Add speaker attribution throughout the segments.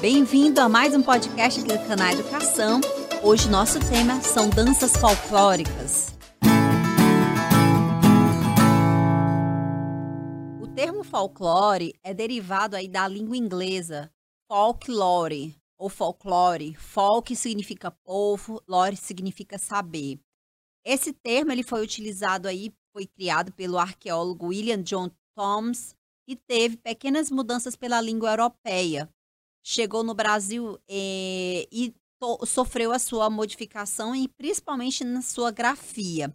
Speaker 1: Bem-vindo a mais um podcast aqui do canal Educação. Hoje nosso tema são danças folclóricas. O termo folclore é derivado aí da língua inglesa folklore ou folklore. Folk significa povo, lore significa saber. Esse termo ele foi utilizado aí, foi criado pelo arqueólogo William John Thoms e teve pequenas mudanças pela língua europeia. Chegou no Brasil eh, e sofreu a sua modificação e principalmente na sua grafia.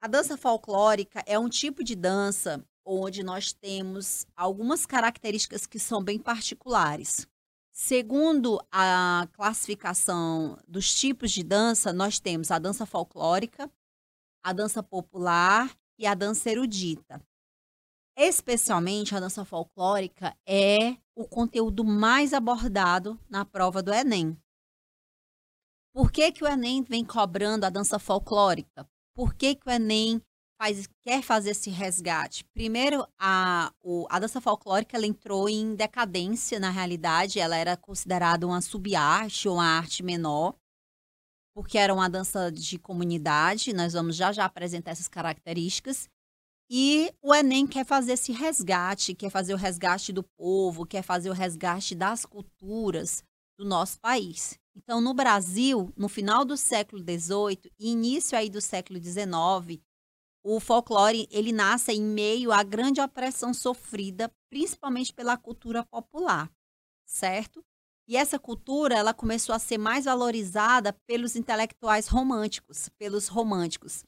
Speaker 1: A dança folclórica é um tipo de dança onde nós temos algumas características que são bem particulares. Segundo a classificação dos tipos de dança, nós temos a dança folclórica, a dança popular e a dança erudita. Especialmente a dança folclórica é o conteúdo mais abordado na prova do Enem. Por que, que o Enem vem cobrando a dança folclórica? Por que, que o Enem faz, quer fazer esse resgate? Primeiro, a, o, a dança folclórica ela entrou em decadência, na realidade, ela era considerada uma subarte ou uma arte menor, porque era uma dança de comunidade, nós vamos já já apresentar essas características, e o Enem quer fazer esse resgate, quer fazer o resgate do povo, quer fazer o resgate das culturas do nosso país. Então, no Brasil, no final do século XVIII e início aí do século XIX, o folclore ele nasce em meio à grande opressão sofrida, principalmente pela cultura popular, certo? E essa cultura ela começou a ser mais valorizada pelos intelectuais românticos, pelos românticos.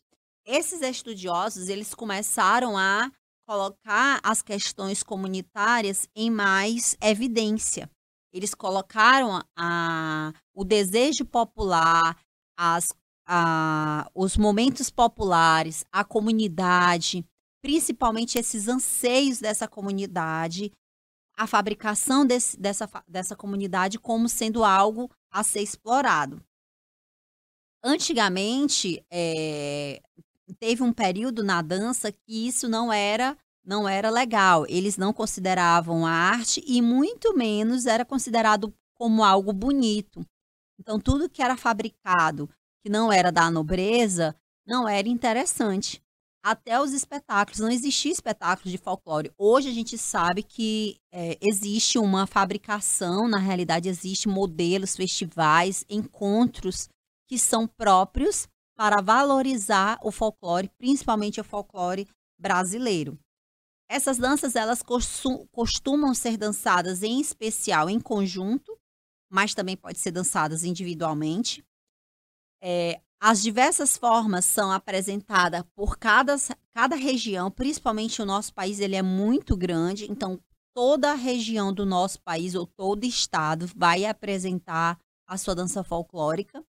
Speaker 1: Esses estudiosos eles começaram a colocar as questões comunitárias em mais evidência. Eles colocaram a, o desejo popular, as, a, os momentos populares, a comunidade, principalmente esses anseios dessa comunidade, a fabricação desse, dessa, dessa comunidade como sendo algo a ser explorado. Antigamente, é, teve um período na dança que isso não era não era legal. Eles não consideravam a arte e muito menos era considerado como algo bonito. Então, tudo que era fabricado, que não era da nobreza, não era interessante. Até os espetáculos, não existia espetáculo de folclore. Hoje a gente sabe que é, existe uma fabricação, na realidade, existe modelos, festivais, encontros que são próprios para valorizar o folclore, principalmente o folclore brasileiro. Essas danças elas costumam ser dançadas em especial em conjunto, mas também pode ser dançadas individualmente. É, as diversas formas são apresentadas por cada, cada região, principalmente o nosso país ele é muito grande, então toda a região do nosso país ou todo estado vai apresentar a sua dança folclórica.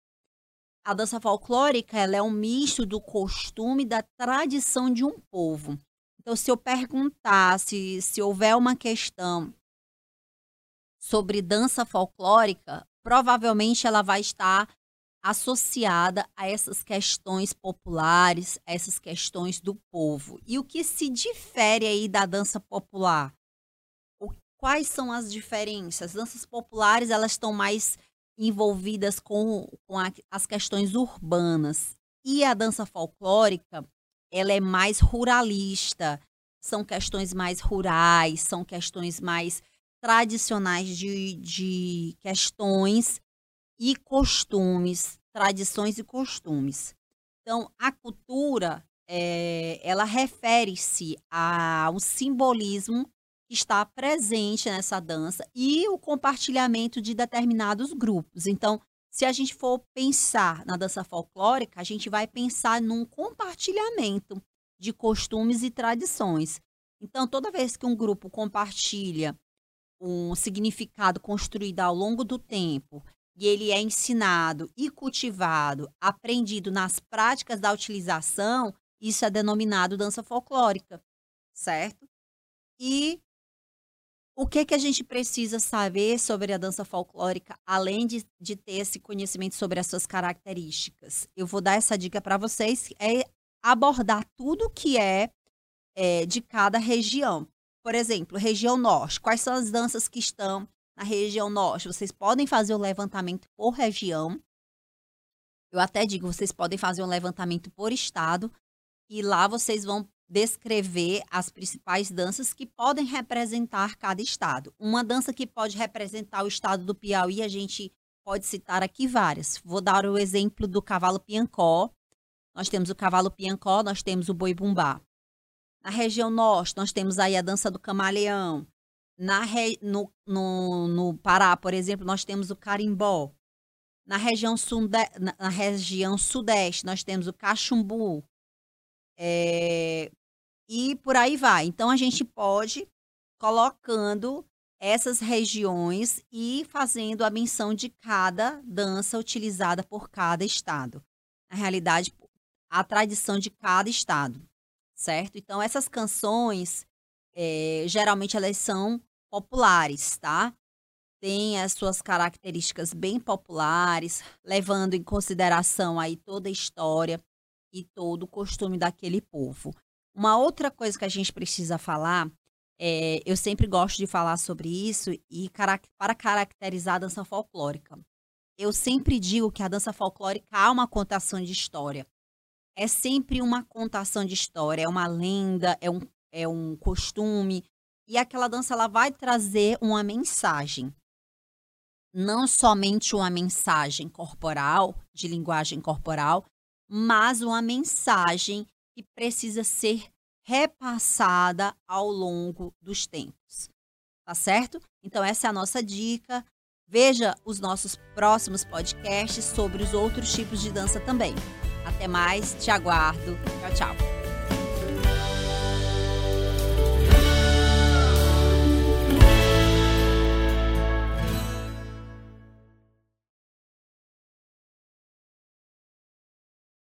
Speaker 1: A dança folclórica ela é um misto do costume e da tradição de um povo. Então, se eu perguntar, se, se houver uma questão sobre dança folclórica, provavelmente ela vai estar associada a essas questões populares, a essas questões do povo. E o que se difere aí da dança popular? O, quais são as diferenças? As danças populares elas estão mais envolvidas com, com a, as questões urbanas e a dança folclórica ela é mais ruralista, são questões mais rurais, são questões mais tradicionais de, de questões e costumes, tradições e costumes. Então, a cultura, é, ela refere-se ao simbolismo está presente nessa dança e o compartilhamento de determinados grupos. Então, se a gente for pensar na dança folclórica, a gente vai pensar num compartilhamento de costumes e tradições. Então, toda vez que um grupo compartilha um significado construído ao longo do tempo e ele é ensinado e cultivado, aprendido nas práticas da utilização, isso é denominado dança folclórica, certo? E o que, que a gente precisa saber sobre a dança folclórica, além de, de ter esse conhecimento sobre as suas características? Eu vou dar essa dica para vocês, é abordar tudo que é, é de cada região. Por exemplo, região norte, quais são as danças que estão Na região norte, vocês podem fazer o levantamento por região. Eu até digo, vocês podem fazer um levantamento por estado e lá vocês vão descrever as principais danças que podem representar cada estado. Uma dança que pode representar o estado do Piauí, a gente pode citar aqui várias. Vou dar o exemplo do cavalo piancó. Nós temos o cavalo piancó, nós temos o boi bumbá. Na região norte, nós temos aí a dança do camaleão. Na re... no, no, no Pará, por exemplo, nós temos o carimbó. Na região, sunde... na região sudeste, nós temos o cachumbu. É... E por aí vai. Então, a gente pode colocando essas regiões e fazendo a menção de cada dança utilizada por cada estado. Na realidade, a tradição de cada estado, certo? Então, essas canções, é, geralmente, elas são populares, tá? Tem as suas características bem populares, levando em consideração aí toda a história e todo o costume daquele povo. Uma outra coisa que a gente precisa falar, é, eu sempre gosto de falar sobre isso e para caracterizar a dança folclórica. Eu sempre digo que a dança folclórica há uma contação de história. É sempre uma contação de história, é uma lenda, é um, é um costume. E aquela dança ela vai trazer uma mensagem. Não somente uma mensagem corporal, de linguagem corporal, mas uma mensagem que precisa ser repassada ao longo dos tempos. Tá certo? Então, essa é a nossa dica. Veja os nossos próximos podcasts sobre os outros tipos de dança também. Até mais, te aguardo. Tchau, tchau.